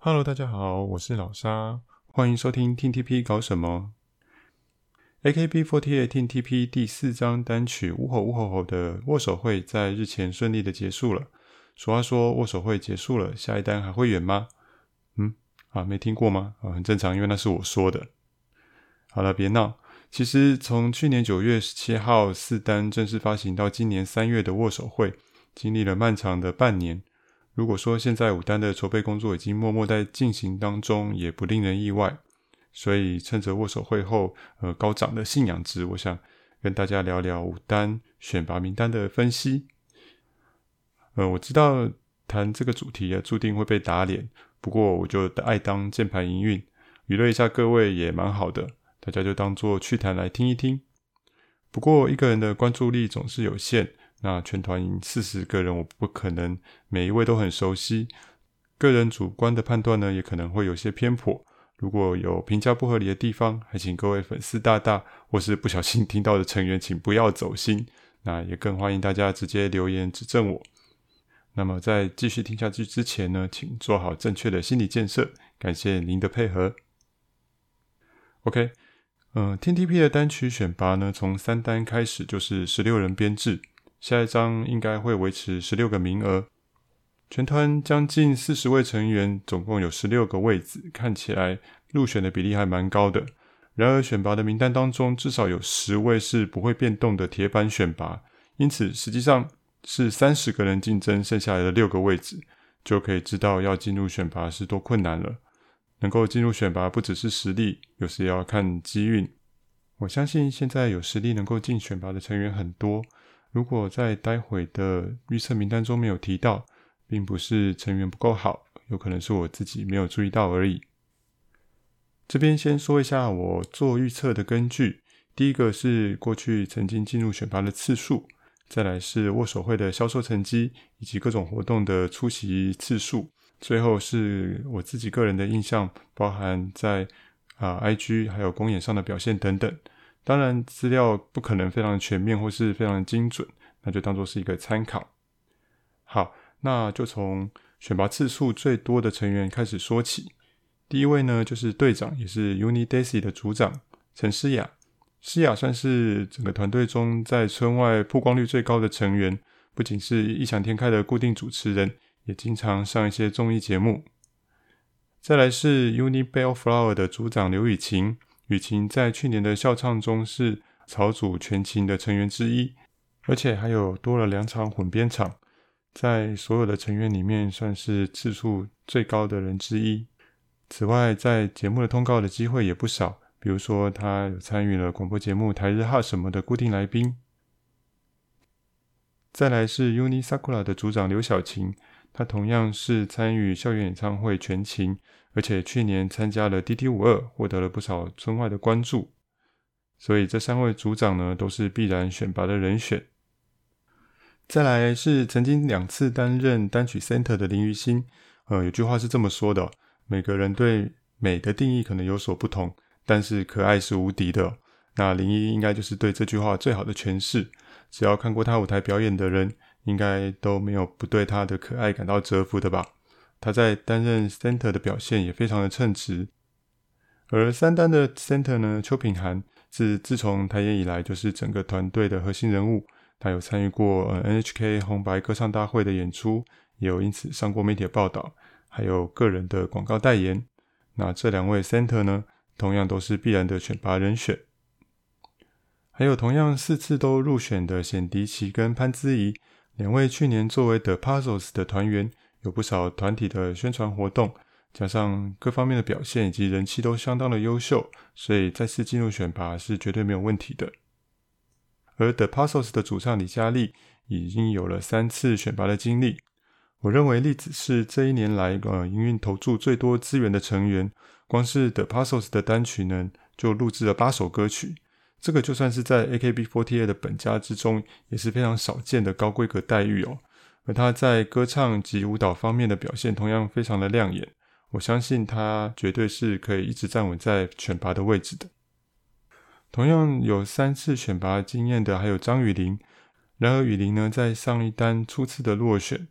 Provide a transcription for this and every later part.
Hello，大家好，我是老沙，欢迎收听 TTP 搞什么。AKB48 TTP 第四张单曲《呜吼呜吼吼》的握手会在日前顺利的结束了。俗话说，握手会结束了，下一单还会远吗？嗯，啊，没听过吗？啊，很正常，因为那是我说的。好了，别闹。其实从去年九月十七号四单正式发行到今年三月的握手会，经历了漫长的半年。如果说现在五单的筹备工作已经默默在进行当中，也不令人意外。所以趁着握手会后，呃，高涨的信仰值，我想跟大家聊聊五单选拔名单的分析。呃，我知道谈这个主题啊，注定会被打脸。不过我就爱当键盘营运，娱乐一下各位也蛮好的，大家就当做趣谈来听一听。不过一个人的关注力总是有限。那全团四十个人，我不可能每一位都很熟悉，个人主观的判断呢，也可能会有些偏颇。如果有评价不合理的地方，还请各位粉丝大大或是不小心听到的成员，请不要走心。那也更欢迎大家直接留言指正我。那么在继续听下去之前呢，请做好正确的心理建设。感谢您的配合。OK，嗯、呃，TTP 的单曲选拔呢，从三单开始就是十六人编制。下一章应该会维持十六个名额，全团将近四十位成员，总共有十六个位子，看起来入选的比例还蛮高的。然而选拔的名单当中，至少有十位是不会变动的铁板选拔，因此实际上是三十个人竞争剩下来的六个位置，就可以知道要进入选拔是多困难了。能够进入选拔不只是实力，有时也要看机运。我相信现在有实力能够进选拔的成员很多。如果在待会的预测名单中没有提到，并不是成员不够好，有可能是我自己没有注意到而已。这边先说一下我做预测的根据：第一个是过去曾经进入选拔的次数，再来是握手会的销售成绩以及各种活动的出席次数，最后是我自己个人的印象，包含在啊 IG 还有公演上的表现等等。当然，资料不可能非常全面或是非常精准，那就当做是一个参考。好，那就从选拔次数最多的成员开始说起。第一位呢，就是队长，也是 UNI-DAISY 的组长陈诗雅。诗雅算是整个团队中在村外曝光率最高的成员，不仅是异想天开的固定主持人，也经常上一些综艺节目。再来是 UNI-BELLFLOWER 的组长刘雨晴。雨晴在去年的校唱中是草组全勤的成员之一，而且还有多了两场混编场，在所有的成员里面算是次数最高的人之一。此外，在节目的通告的机会也不少，比如说他有参与了广播节目《台日哈什么》的固定来宾。再来是 UNI SAKURA 的组长刘晓晴，他同样是参与校园演唱会全勤。而且去年参加了 DD52，获得了不少村外的关注，所以这三位组长呢都是必然选拔的人选。再来是曾经两次担任单曲 center 的林于心，呃，有句话是这么说的：每个人对美的定义可能有所不同，但是可爱是无敌的。那林一应该就是对这句话最好的诠释。只要看过他舞台表演的人，应该都没有不对他的可爱感到折服的吧。他在担任 center 的表现也非常的称职，而三单的 center 呢，邱品涵是自从台演以来就是整个团队的核心人物，他有参与过 NHK 红白歌唱大会的演出，也有因此上过媒体报道，还有个人的广告代言。那这两位 center 呢，同样都是必然的选拔人选，还有同样四次都入选的显迪奇跟潘姿怡，两位去年作为 The Puzzles 的团员。有不少团体的宣传活动，加上各方面的表现以及人气都相当的优秀，所以再次进入选拔是绝对没有问题的。而 The Puzzles 的主唱李佳丽已经有了三次选拔的经历，我认为丽子是这一年来呃营运投注最多资源的成员，光是 The Puzzles 的单曲呢就录制了八首歌曲，这个就算是在 AKB48 的本家之中也是非常少见的高规格待遇哦。而他在歌唱及舞蹈方面的表现同样非常的亮眼，我相信他绝对是可以一直站稳在选拔的位置的。同样有三次选拔经验的还有张雨玲，然而雨玲呢在上一单初次的落选，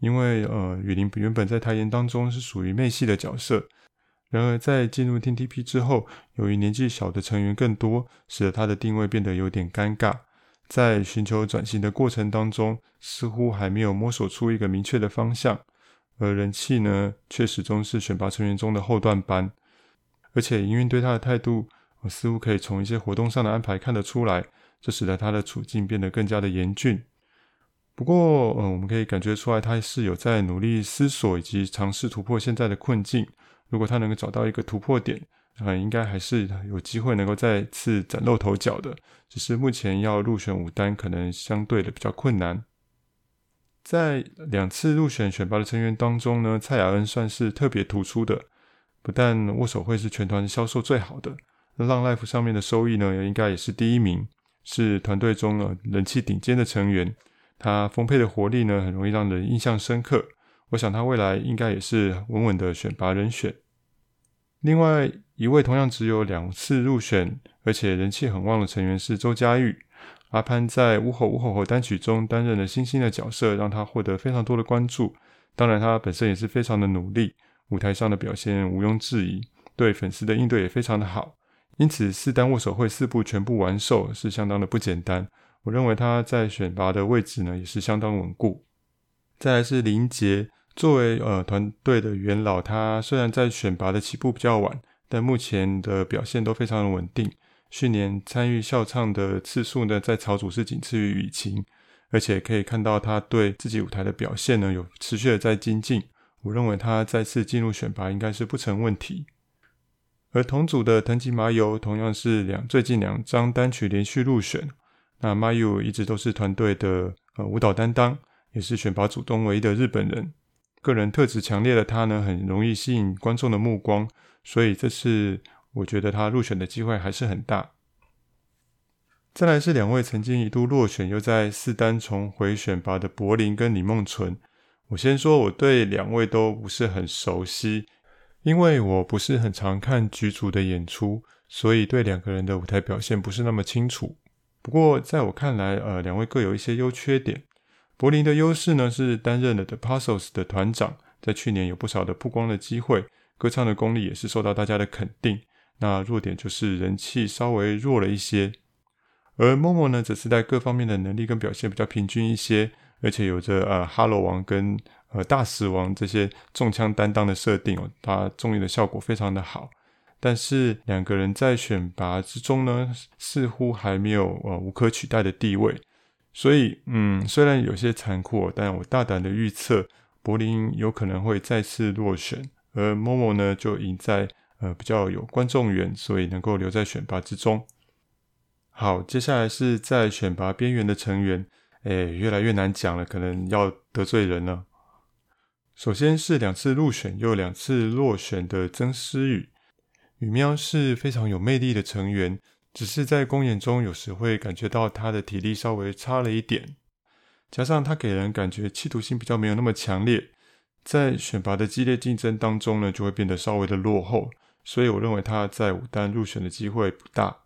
因为呃，雨林原本在台盐当中是属于妹系的角色，然而在进入 TTP 之后，由于年纪小的成员更多，使得他的定位变得有点尴尬。在寻求转型的过程当中，似乎还没有摸索出一个明确的方向，而人气呢，却始终是选拔成员中的后段班，而且营运对他的态度，我似乎可以从一些活动上的安排看得出来，这使得他的处境变得更加的严峻。不过，嗯，我们可以感觉出来，他是有在努力思索以及尝试突破现在的困境。如果他能够找到一个突破点，呃，应该还是有机会能够再次崭露头角的。只是目前要入选五单，可能相对的比较困难。在两次入选选拔的成员当中呢，蔡雅恩算是特别突出的。不但握手会是全团销售最好的，那 Long Life 上面的收益呢，应该也是第一名，是团队中呢人气顶尖的成员。他丰沛的活力呢，很容易让人印象深刻。我想他未来应该也是稳稳的选拔人选。另外一位同样只有两次入选，而且人气很旺的成员是周佳玉。阿潘在《乌吼乌吼吼》单曲中担任了星星的角色，让他获得非常多的关注。当然，他本身也是非常的努力，舞台上的表现毋庸置疑，对粉丝的应对也非常的好。因此，四单握手会四部全部完售是相当的不简单。我认为他在选拔的位置呢，也是相当稳固。再来是林杰，作为呃团队的元老，他虽然在选拔的起步比较晚，但目前的表现都非常的稳定。去年参与校唱的次数呢，在草组是仅次于雨晴，而且可以看到他对自己舞台的表现呢，有持续的在精进。我认为他再次进入选拔应该是不成问题。而同组的藤吉麻由同样是两最近两张单曲连续入选。那 Mayu 一直都是团队的呃舞蹈担当，也是选拔组中唯一的日本人。个人特质强烈的他呢，很容易吸引观众的目光，所以这次我觉得他入选的机会还是很大。再来是两位曾经一度落选又在四单重回选拔的柏林跟李梦纯。我先说我对两位都不是很熟悉，因为我不是很常看剧组的演出，所以对两个人的舞台表现不是那么清楚。不过，在我看来，呃，两位各有一些优缺点。柏林的优势呢，是担任了 The Puzzles 的团长，在去年有不少的曝光的机会，歌唱的功力也是受到大家的肯定。那弱点就是人气稍微弱了一些。而 Momo 呢，则是在各方面的能力跟表现比较平均一些，而且有着呃哈罗王跟呃大石王这些重枪担当的设定哦，他综艺的效果非常的好。但是两个人在选拔之中呢，似乎还没有呃无可取代的地位，所以嗯，虽然有些残酷，但我大胆的预测，柏林有可能会再次落选，而 Momo 呢就赢在呃比较有观众缘，所以能够留在选拔之中。好，接下来是在选拔边缘的成员，哎，越来越难讲了，可能要得罪人了。首先是两次入选又两次落选的曾思雨。雨喵是非常有魅力的成员，只是在公演中有时会感觉到他的体力稍微差了一点，加上他给人感觉企图心比较没有那么强烈，在选拔的激烈竞争当中呢，就会变得稍微的落后，所以我认为他在五单入选的机会不大。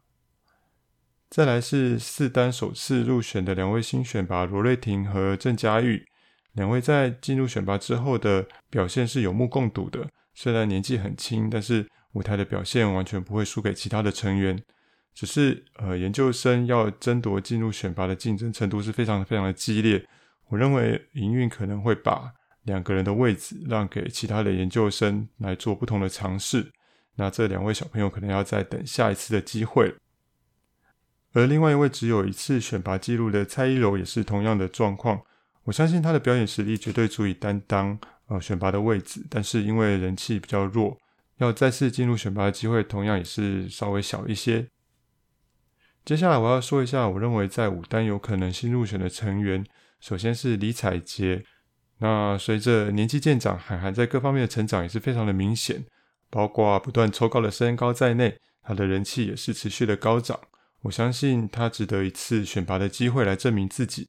再来是四单首次入选的两位新选拔罗瑞婷和郑嘉玉，两位在进入选拔之后的表现是有目共睹的，虽然年纪很轻，但是。舞台的表现完全不会输给其他的成员，只是呃，研究生要争夺进入选拔的竞争程度是非常非常的激烈。我认为营运可能会把两个人的位置让给其他的研究生来做不同的尝试。那这两位小朋友可能要再等下一次的机会。而另外一位只有一次选拔记录的蔡依柔也是同样的状况。我相信她的表演实力绝对足以担当呃选拔的位置，但是因为人气比较弱。要再次进入选拔的机会，同样也是稍微小一些。接下来我要说一下，我认为在五单有可能新入选的成员，首先是李采洁。那随着年纪渐长，韩寒在各方面的成长也是非常的明显，包括不断抽高的身高在内，他的人气也是持续的高涨。我相信他值得一次选拔的机会来证明自己。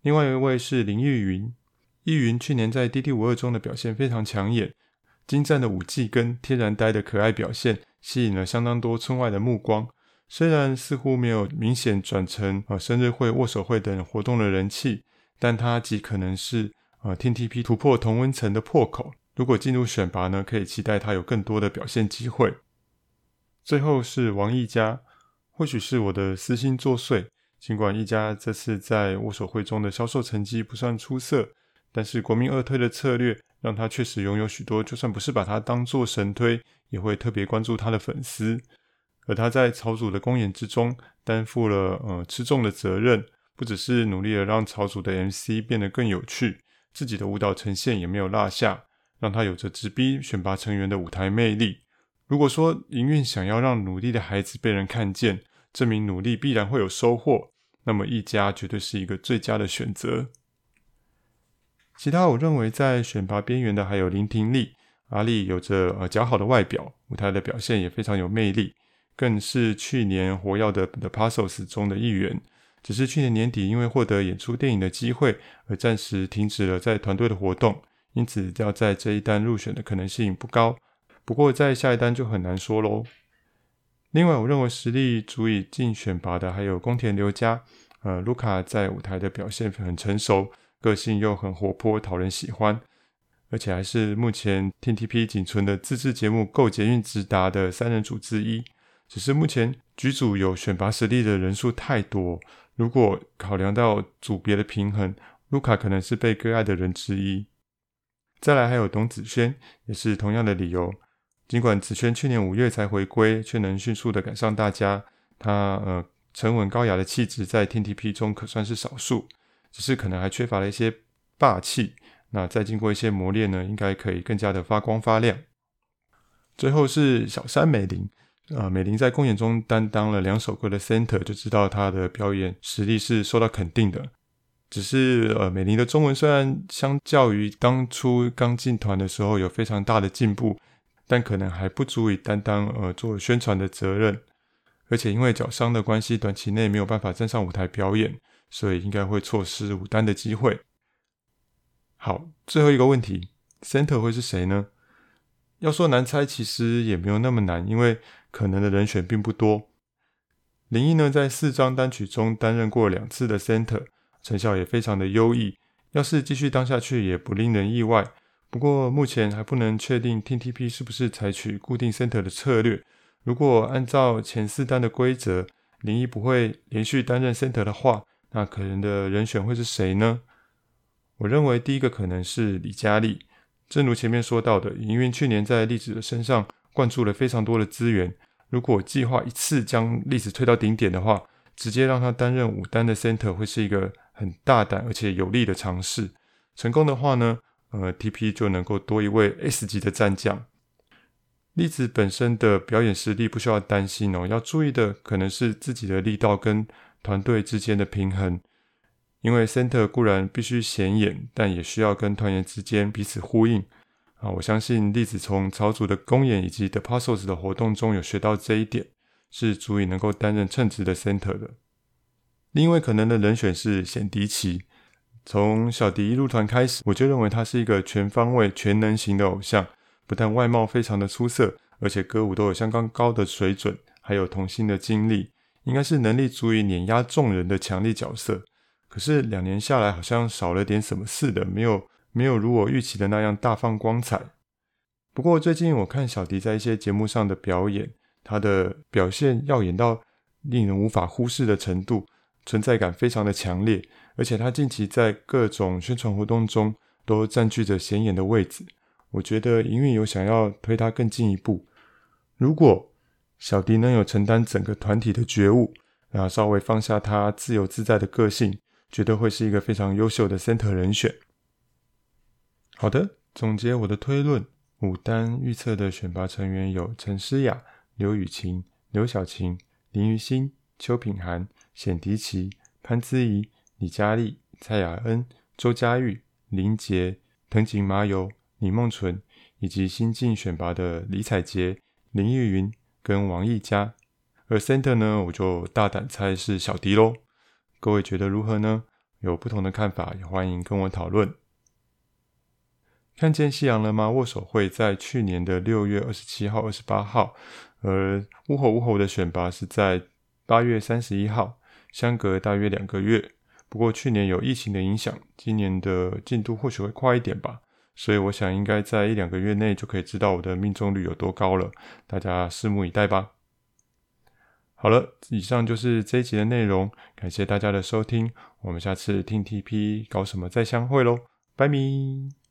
另外一位是林玉云，玉云去年在《D.D. 五二》中的表现非常抢眼。精湛的舞技跟天然呆的可爱表现，吸引了相当多村外的目光。虽然似乎没有明显转成呃生日会、握手会等活动的人气，但他极可能是呃 TTP 突破同温层的破口。如果进入选拔呢，可以期待他有更多的表现机会。最后是王溢佳，或许是我的私心作祟。尽管溢佳这次在握手会中的销售成绩不算出色，但是国民二推的策略让他确实拥有许多，就算不是把他当作神推，也会特别关注他的粉丝。而他在草组的公演之中担负了呃吃重的责任，不只是努力的让草组的 MC 变得更有趣，自己的舞蹈呈现也没有落下，让他有着直逼选拔成员的舞台魅力。如果说营运想要让努力的孩子被人看见，证明努力必然会有收获，那么一家绝对是一个最佳的选择。其他我认为在选拔边缘的还有林婷丽，阿丽有着呃姣好的外表，舞台的表现也非常有魅力，更是去年活跃的 The Passos 中的一员。只是去年年底因为获得演出电影的机会，而暂时停止了在团队的活动，因此要在这一单入选的可能性不高。不过在下一单就很难说喽。另外，我认为实力足以进选拔的还有宫田留佳。呃，卢卡在舞台的表现很成熟，个性又很活泼，讨人喜欢，而且还是目前 TTP 仅存的自制节目够捷运直达的三人组之一。只是目前剧组有选拔实力的人数太多，如果考量到组别的平衡，卢卡可能是被割爱的人之一。再来还有董子轩，也是同样的理由。尽管子轩去年五月才回归，却能迅速的赶上大家。他呃沉稳高雅的气质在 TTP 中可算是少数，只是可能还缺乏了一些霸气。那再经过一些磨练呢，应该可以更加的发光发亮。最后是小山美玲，呃，美玲在公演中担当了两首歌的 center，就知道她的表演实力是受到肯定的。只是呃，美玲的中文虽然相较于当初刚进团的时候有非常大的进步。但可能还不足以担当呃做宣传的责任，而且因为脚伤的关系，短期内没有办法站上舞台表演，所以应该会错失舞担的机会。好，最后一个问题，center 会是谁呢？要说难猜，其实也没有那么难，因为可能的人选并不多。林毅呢，在四张单曲中担任过两次的 center，成效也非常的优异，要是继续当下去，也不令人意外。不过目前还不能确定 TTP 是不是采取固定 center 的策略。如果按照前四单的规则，林毅不会连续担任 center 的话，那可能的人选会是谁呢？我认为第一个可能是李佳丽。正如前面说到的，营运去年在丽子的身上灌注了非常多的资源。如果计划一次将粒子推到顶点的话，直接让他担任五单的 center 会是一个很大胆而且有力的尝试。成功的话呢，呃，TP 就能够多一位 S 级的战将。粒子本身的表演实力不需要担心哦，要注意的可能是自己的力道跟团队之间的平衡。因为 Center 固然必须显眼，但也需要跟团员之间彼此呼应啊。我相信栗子从草组的公演以及 The Passos 的活动中有学到这一点，是足以能够担任称职的 Center 的。另一位可能的人选是显迪奇。从小迪一入团开始，我就认为他是一个全方位、全能型的偶像。不但外貌非常的出色，而且歌舞都有相当高的水准，还有童星的经历，应该是能力足以碾压众人的强力角色。可是两年下来，好像少了点什么似的，没有没有如我预期的那样大放光彩。不过最近我看小迪在一些节目上的表演，他的表现耀眼到令人无法忽视的程度，存在感非常的强烈。而且他近期在各种宣传活动中都占据着显眼的位置，我觉得营运有想要推他更进一步。如果小迪能有承担整个团体的觉悟，然后稍微放下他自由自在的个性，绝对会是一个非常优秀的 center 人选。好的，总结我的推论，五单预测的选拔成员有陈诗雅、刘雨晴、刘晓晴、林于欣、邱品涵、显迪奇、潘姿怡。李佳丽、蔡雅恩、周佳玉、林杰、藤井麻由、李梦纯，以及新进选拔的李彩洁、林玉云跟王艺佳。而 center 呢，我就大胆猜是小迪喽。各位觉得如何呢？有不同的看法，也欢迎跟我讨论。看见夕阳了吗？握手会在去年的六月二十七号、二十八号，而乌吼乌吼的选拔是在八月三十一号，相隔大约两个月。不过去年有疫情的影响，今年的进度或许会快一点吧。所以我想应该在一两个月内就可以知道我的命中率有多高了，大家拭目以待吧。好了，以上就是这一集的内容，感谢大家的收听，我们下次听 TP 搞什么再相会喽，拜咪。